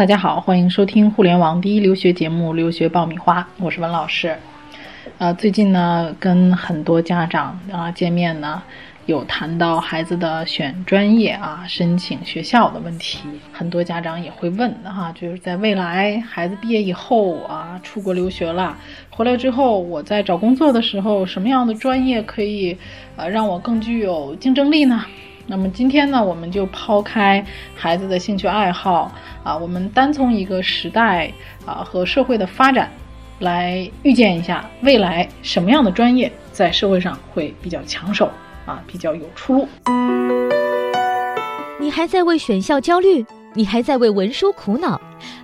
大家好，欢迎收听互联网第一留学节目《留学爆米花》，我是文老师。呃，最近呢，跟很多家长啊见面呢，有谈到孩子的选专业啊、申请学校的问题。很多家长也会问哈，就是在未来孩子毕业以后啊，出国留学了，回来之后，我在找工作的时候，什么样的专业可以呃让我更具有竞争力呢？那么今天呢，我们就抛开孩子的兴趣爱好啊，我们单从一个时代啊和社会的发展来预见一下未来什么样的专业在社会上会比较抢手啊，比较有出路。你还在为选校焦虑？你还在为文书苦恼？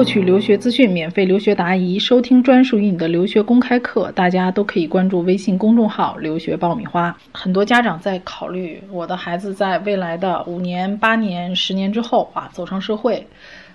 获取留学资讯、免费留学答疑、收听专属于你的留学公开课，大家都可以关注微信公众号“留学爆米花”。很多家长在考虑，我的孩子在未来的五年、八年、十年之后啊，走上社会，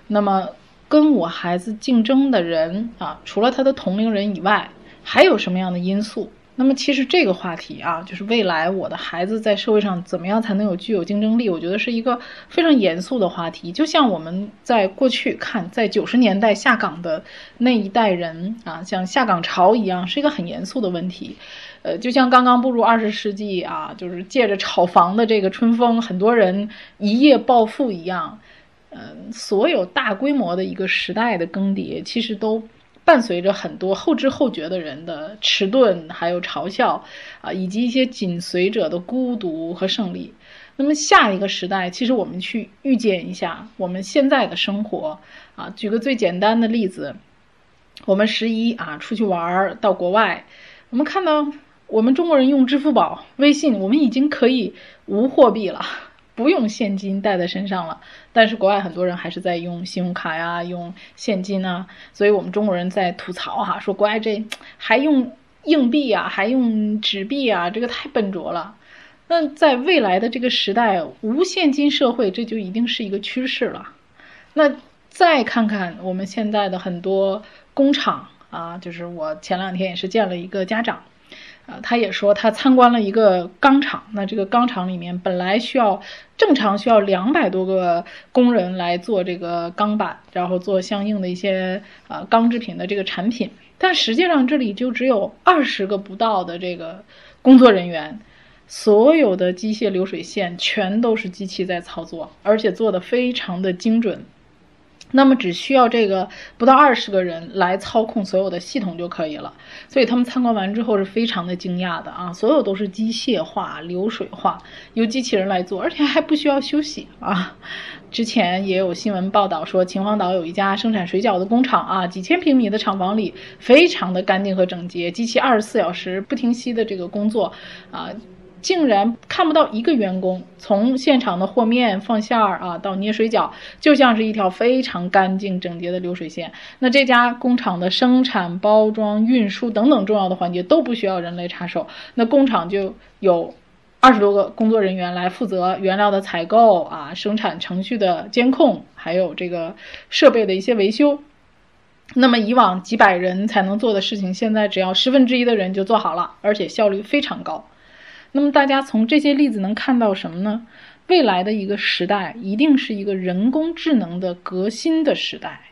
那么跟我孩子竞争的人啊，除了他的同龄人以外，还有什么样的因素？那么其实这个话题啊，就是未来我的孩子在社会上怎么样才能有具有竞争力？我觉得是一个非常严肃的话题。就像我们在过去看，在九十年代下岗的那一代人啊，像下岗潮一样，是一个很严肃的问题。呃，就像刚刚步入二十世纪啊，就是借着炒房的这个春风，很多人一夜暴富一样。嗯，所有大规模的一个时代的更迭，其实都。伴随着很多后知后觉的人的迟钝，还有嘲笑，啊，以及一些紧随者的孤独和胜利。那么下一个时代，其实我们去预见一下我们现在的生活，啊，举个最简单的例子，我们十一啊出去玩儿到国外，我们看到我们中国人用支付宝、微信，我们已经可以无货币了。不用现金带在身上了，但是国外很多人还是在用信用卡呀，用现金啊，所以我们中国人在吐槽哈，说国外这还用硬币啊，还用纸币啊，这个太笨拙了。那在未来的这个时代，无现金社会这就一定是一个趋势了。那再看看我们现在的很多工厂啊，就是我前两天也是见了一个家长。啊，他也说他参观了一个钢厂，那这个钢厂里面本来需要正常需要两百多个工人来做这个钢板，然后做相应的一些呃钢制品的这个产品，但实际上这里就只有二十个不到的这个工作人员，所有的机械流水线全都是机器在操作，而且做的非常的精准。那么只需要这个不到二十个人来操控所有的系统就可以了，所以他们参观完之后是非常的惊讶的啊！所有都是机械化、流水化，由机器人来做，而且还不需要休息啊！之前也有新闻报道说，秦皇岛有一家生产水饺的工厂啊，几千平米的厂房里非常的干净和整洁，机器二十四小时不停息的这个工作啊。竟然看不到一个员工从现场的和面、放馅儿啊，到捏水饺，就像是一条非常干净整洁的流水线。那这家工厂的生产、包装、运输等等重要的环节都不需要人类插手，那工厂就有二十多个工作人员来负责原料的采购啊、生产程序的监控，还有这个设备的一些维修。那么以往几百人才能做的事情，现在只要十分之一的人就做好了，而且效率非常高。那么大家从这些例子能看到什么呢？未来的一个时代一定是一个人工智能的革新的时代。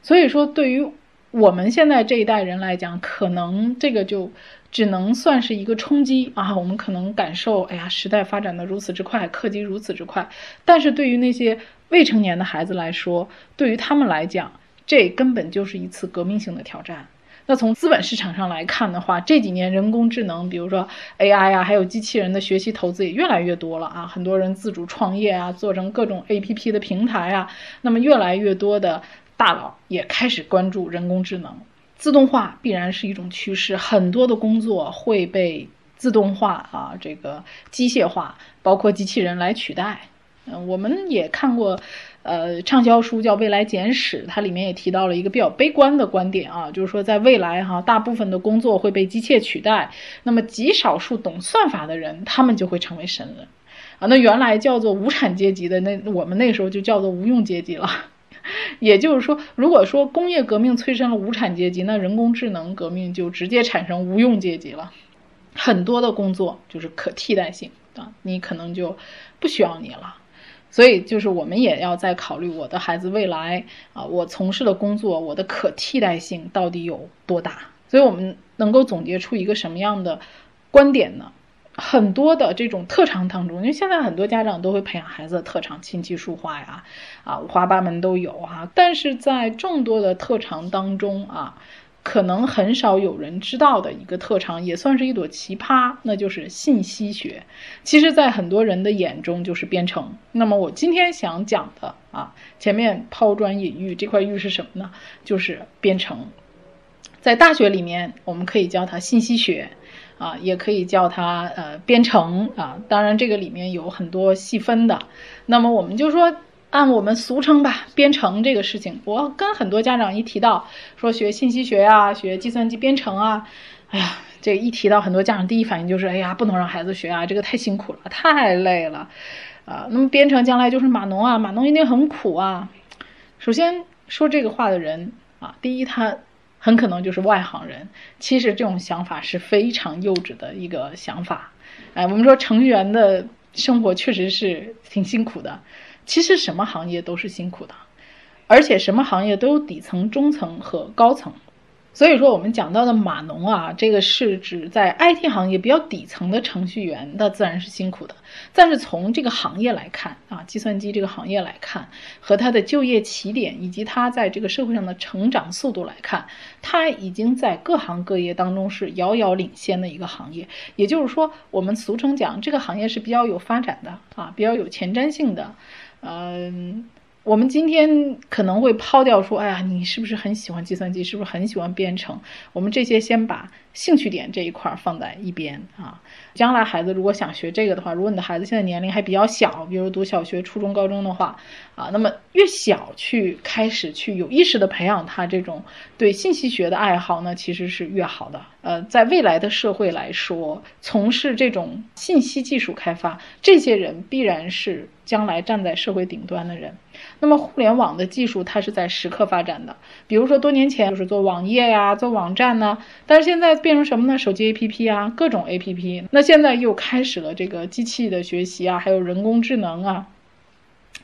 所以说，对于我们现在这一代人来讲，可能这个就只能算是一个冲击啊。我们可能感受，哎呀，时代发展的如此之快，科技如此之快。但是对于那些未成年的孩子来说，对于他们来讲，这根本就是一次革命性的挑战。那从资本市场上来看的话，这几年人工智能，比如说 AI 呀，还有机器人的学习投资也越来越多了啊，很多人自主创业啊，做成各种 APP 的平台啊，那么越来越多的大佬也开始关注人工智能，自动化必然是一种趋势，很多的工作会被自动化啊，这个机械化，包括机器人来取代。嗯，我们也看过。呃，畅销书叫《未来简史》，它里面也提到了一个比较悲观的观点啊，就是说在未来哈，大部分的工作会被机械取代，那么极少数懂算法的人，他们就会成为神人，啊，那原来叫做无产阶级的，那我们那时候就叫做无用阶级了。也就是说，如果说工业革命催生了无产阶级，那人工智能革命就直接产生无用阶级了。很多的工作就是可替代性啊，你可能就不需要你了。所以，就是我们也要在考虑我的孩子未来啊，我从事的工作，我的可替代性到底有多大？所以我们能够总结出一个什么样的观点呢？很多的这种特长当中，因为现在很多家长都会培养孩子的特长，琴棋书画呀，啊，五花八门都有哈。但是在众多的特长当中啊，可能很少有人知道的一个特长，也算是一朵奇葩，那就是信息学。其实，在很多人的眼中就是编程。那么我今天想讲的啊，前面抛砖引玉，这块玉是什么呢？就是编程。在大学里面，我们可以叫它信息学。啊，也可以叫它呃编程啊，当然这个里面有很多细分的。那么我们就说按我们俗称吧，编程这个事情，我跟很多家长一提到说学信息学呀，学计算机编程啊，哎呀，这一提到很多家长第一反应就是哎呀，不能让孩子学啊，这个太辛苦了，太累了啊。那么编程将来就是码农啊，码农一定很苦啊。首先说这个话的人啊，第一他。很可能就是外行人。其实这种想法是非常幼稚的一个想法。哎，我们说程序员的生活确实是挺辛苦的。其实什么行业都是辛苦的，而且什么行业都有底层、中层和高层。所以说，我们讲到的码农啊，这个是指在 IT 行业比较底层的程序员，那自然是辛苦的。但是从这个行业来看啊，计算机这个行业来看，和他的就业起点以及他在这个社会上的成长速度来看，他已经在各行各业当中是遥遥领先的一个行业。也就是说，我们俗称讲这个行业是比较有发展的啊，比较有前瞻性的，嗯。我们今天可能会抛掉说，哎呀，你是不是很喜欢计算机？是不是很喜欢编程？我们这些先把兴趣点这一块放在一边啊。将来孩子如果想学这个的话，如果你的孩子现在年龄还比较小，比如读小学、初中、高中的话，啊，那么越小去开始去有意识的培养他这种对信息学的爱好呢，其实是越好的。呃，在未来的社会来说，从事这种信息技术开发，这些人必然是将来站在社会顶端的人。那么，互联网的技术它是在时刻发展的。比如说，多年前就是做网页呀、做网站呢，但是现在变成什么呢？手机 APP 啊，各种 APP。那现在又开始了这个机器的学习啊，还有人工智能啊。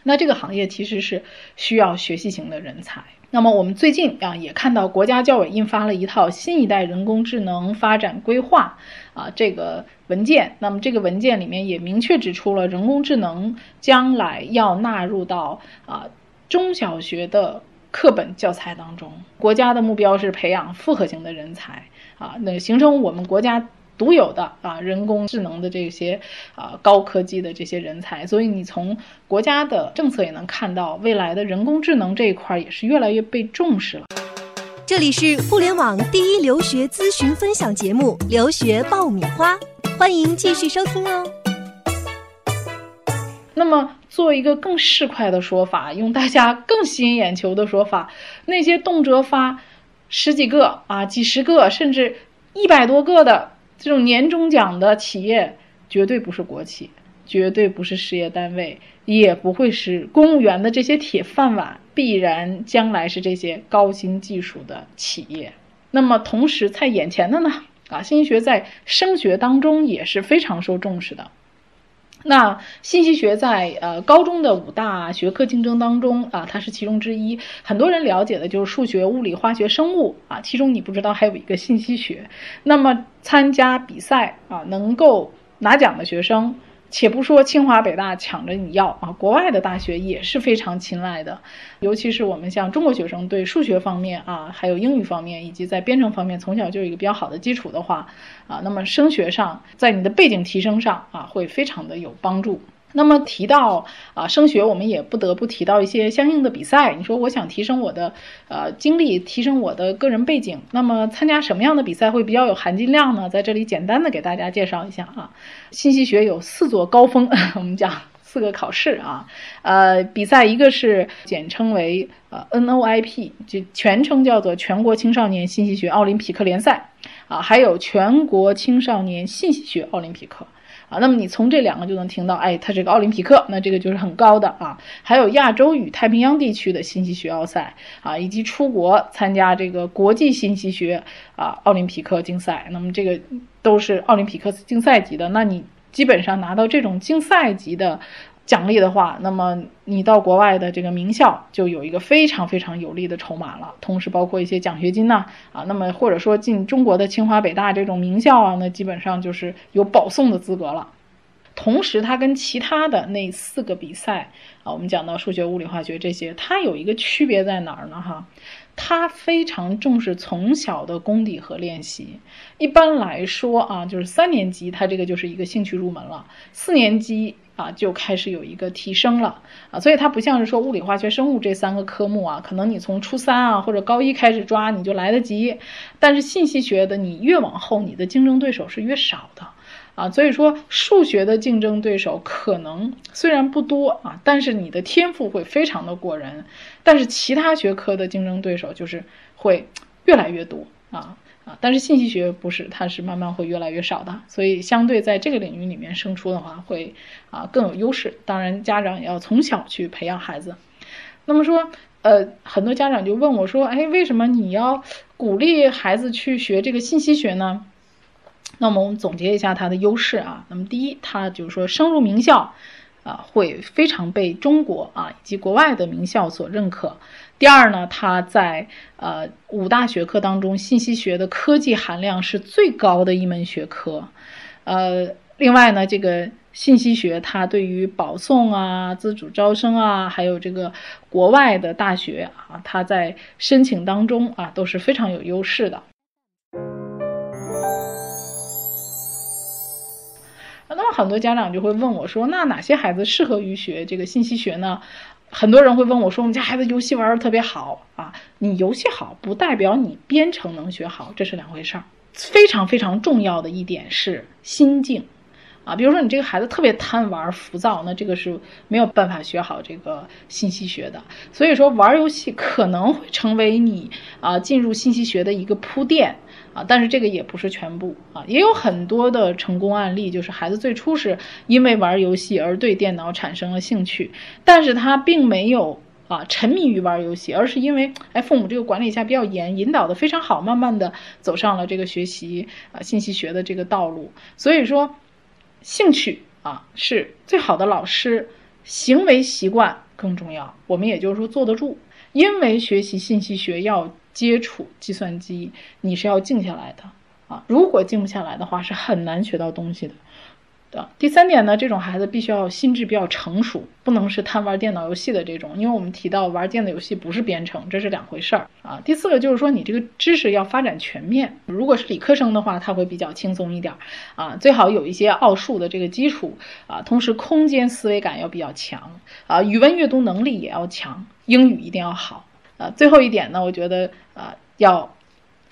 那这个行业其实是需要学习型的人才。那么我们最近啊也看到国家教委印发了一套新一代人工智能发展规划啊这个文件。那么这个文件里面也明确指出了人工智能将来要纳入到啊中小学的课本教材当中。国家的目标是培养复合型的人才啊，那形成我们国家。独有的啊，人工智能的这些啊高科技的这些人才，所以你从国家的政策也能看到，未来的人工智能这一块也是越来越被重视了。这里是互联网第一留学咨询分享节目《留学爆米花》，欢迎继续收听哦。那么，做一个更市侩的说法，用大家更吸引眼球的说法，那些动辄发十几个啊、几十个，甚至一百多个的。这种年终奖的企业绝对不是国企，绝对不是事业单位，也不会是公务员的这些铁饭碗，必然将来是这些高新技术的企业。那么同时在眼前的呢？啊，信息学在升学当中也是非常受重视的。那信息学在呃高中的五大学科竞争当中啊，它是其中之一。很多人了解的就是数学、物理、化学、生物啊，其中你不知道还有一个信息学。那么参加比赛啊，能够拿奖的学生。且不说清华北大抢着你要啊，国外的大学也是非常青睐的，尤其是我们像中国学生对数学方面啊，还有英语方面以及在编程方面从小就有一个比较好的基础的话啊，那么升学上在你的背景提升上啊，会非常的有帮助。那么提到啊升学，我们也不得不提到一些相应的比赛。你说我想提升我的呃经历，提升我的个人背景，那么参加什么样的比赛会比较有含金量呢？在这里简单的给大家介绍一下啊，信息学有四座高峰，我们讲四个考试啊，呃比赛一个是简称为呃 NOIP，就全称叫做全国青少年信息学奥林匹克联赛啊，还有全国青少年信息学奥林匹克。啊。那么你从这两个就能听到，哎，它这个奥林匹克，那这个就是很高的啊。还有亚洲与太平洋地区的信息学奥赛啊，以及出国参加这个国际信息学啊奥林匹克竞赛，那么这个都是奥林匹克竞赛级的。那你基本上拿到这种竞赛级的。奖励的话，那么你到国外的这个名校就有一个非常非常有利的筹码了，同时包括一些奖学金呐，啊，那么或者说进中国的清华北大这种名校啊，那基本上就是有保送的资格了。同时，它跟其他的那四个比赛啊，我们讲到数学、物理、化学这些，它有一个区别在哪儿呢？哈，它非常重视从小的功底和练习。一般来说啊，就是三年级它这个就是一个兴趣入门了，四年级。啊，就开始有一个提升了。啊，所以它不像是说物理、化学、生物这三个科目啊，可能你从初三啊或者高一开始抓你就来得及，但是信息学的你越往后，你的竞争对手是越少的。啊，所以说数学的竞争对手可能虽然不多啊，但是你的天赋会非常的过人，但是其他学科的竞争对手就是会越来越多啊。但是信息学不是，它是慢慢会越来越少的，所以相对在这个领域里面胜出的话，会啊更有优势。当然，家长也要从小去培养孩子。那么说，呃，很多家长就问我说，哎，为什么你要鼓励孩子去学这个信息学呢？那么我们总结一下它的优势啊。那么第一，它就是说升入名校。啊，会非常被中国啊以及国外的名校所认可。第二呢，它在呃五大学科当中，信息学的科技含量是最高的一门学科。呃，另外呢，这个信息学它对于保送啊、自主招生啊，还有这个国外的大学啊，它在申请当中啊都是非常有优势的。那么很多家长就会问我说：“那哪些孩子适合于学这个信息学呢？”很多人会问我说：“我们家孩子游戏玩的特别好啊，你游戏好不代表你编程能学好，这是两回事儿。非常非常重要的一点是心境。”啊，比如说你这个孩子特别贪玩、浮躁，那这个是没有办法学好这个信息学的。所以说，玩游戏可能会成为你啊进入信息学的一个铺垫啊，但是这个也不是全部啊，也有很多的成功案例，就是孩子最初是因为玩游戏而对电脑产生了兴趣，但是他并没有啊沉迷于玩游戏，而是因为哎父母这个管理下比较严，引导的非常好，慢慢的走上了这个学习啊信息学的这个道路。所以说。兴趣啊是最好的老师，行为习惯更重要。我们也就是说坐得住，因为学习信息学要接触计算机，你是要静下来的啊。如果静不下来的话，是很难学到东西的。的第三点呢，这种孩子必须要心智比较成熟，不能是贪玩电脑游戏的这种，因为我们提到玩电脑游戏不是编程，这是两回事儿啊。第四个就是说，你这个知识要发展全面。如果是理科生的话，他会比较轻松一点啊，最好有一些奥数的这个基础啊，同时空间思维感要比较强啊，语文阅读能力也要强，英语一定要好啊。最后一点呢，我觉得啊，要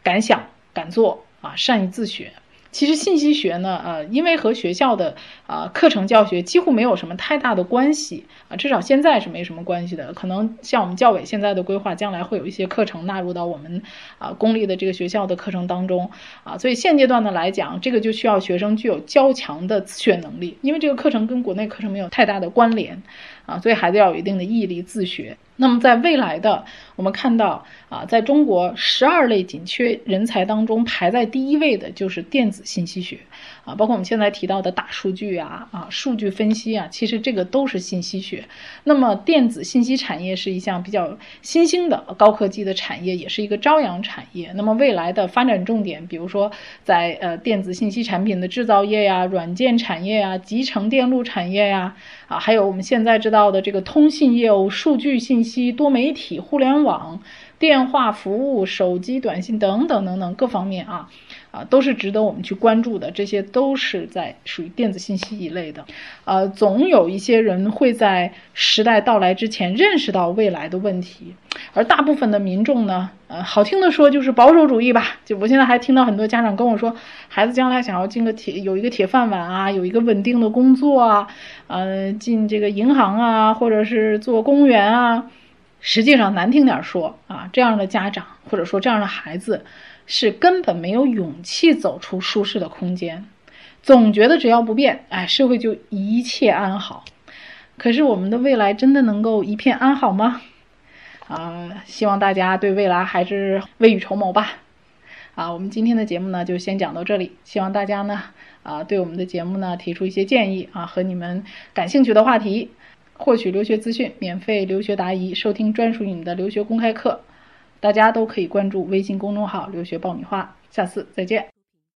敢想敢做啊，善于自学。其实信息学呢，呃，因为和学校的啊课程教学几乎没有什么太大的关系啊，至少现在是没什么关系的。可能像我们教委现在的规划，将来会有一些课程纳入到我们啊公立的这个学校的课程当中啊，所以现阶段的来讲，这个就需要学生具有较强的自学能力，因为这个课程跟国内课程没有太大的关联啊，所以孩子要有一定的毅力自学。那么，在未来的，我们看到啊，在中国十二类紧缺人才当中，排在第一位的就是电子信息学。啊，包括我们现在提到的大数据啊，啊，数据分析啊，其实这个都是信息学。那么电子信息产业是一项比较新兴的高科技的产业，也是一个朝阳产业。那么未来的发展重点，比如说在呃电子信息产品的制造业呀、软件产业呀、集成电路产业呀，啊，还有我们现在知道的这个通信业务、数据信息、多媒体、互联网、电话服务、手机短信等等等等各方面啊。啊，都是值得我们去关注的，这些都是在属于电子信息一类的。呃，总有一些人会在时代到来之前认识到未来的问题，而大部分的民众呢，呃，好听的说就是保守主义吧。就我现在还听到很多家长跟我说，孩子将来想要进个铁，有一个铁饭碗啊，有一个稳定的工作啊，呃，进这个银行啊，或者是做公务员啊。实际上难听点说啊，这样的家长或者说这样的孩子。是根本没有勇气走出舒适的空间。总觉得只要不变，哎，社会就一切安好。可是我们的未来真的能够一片安好吗？啊，希望大家对未来还是未雨绸缪吧。啊，我们今天的节目呢就先讲到这里，希望大家呢啊对我们的节目呢提出一些建议啊和你们感兴趣的话题，获取留学资讯，免费留学答疑，收听专属你们的留学公开课，大家都可以关注微信公众号“留学爆米花”。下次再见。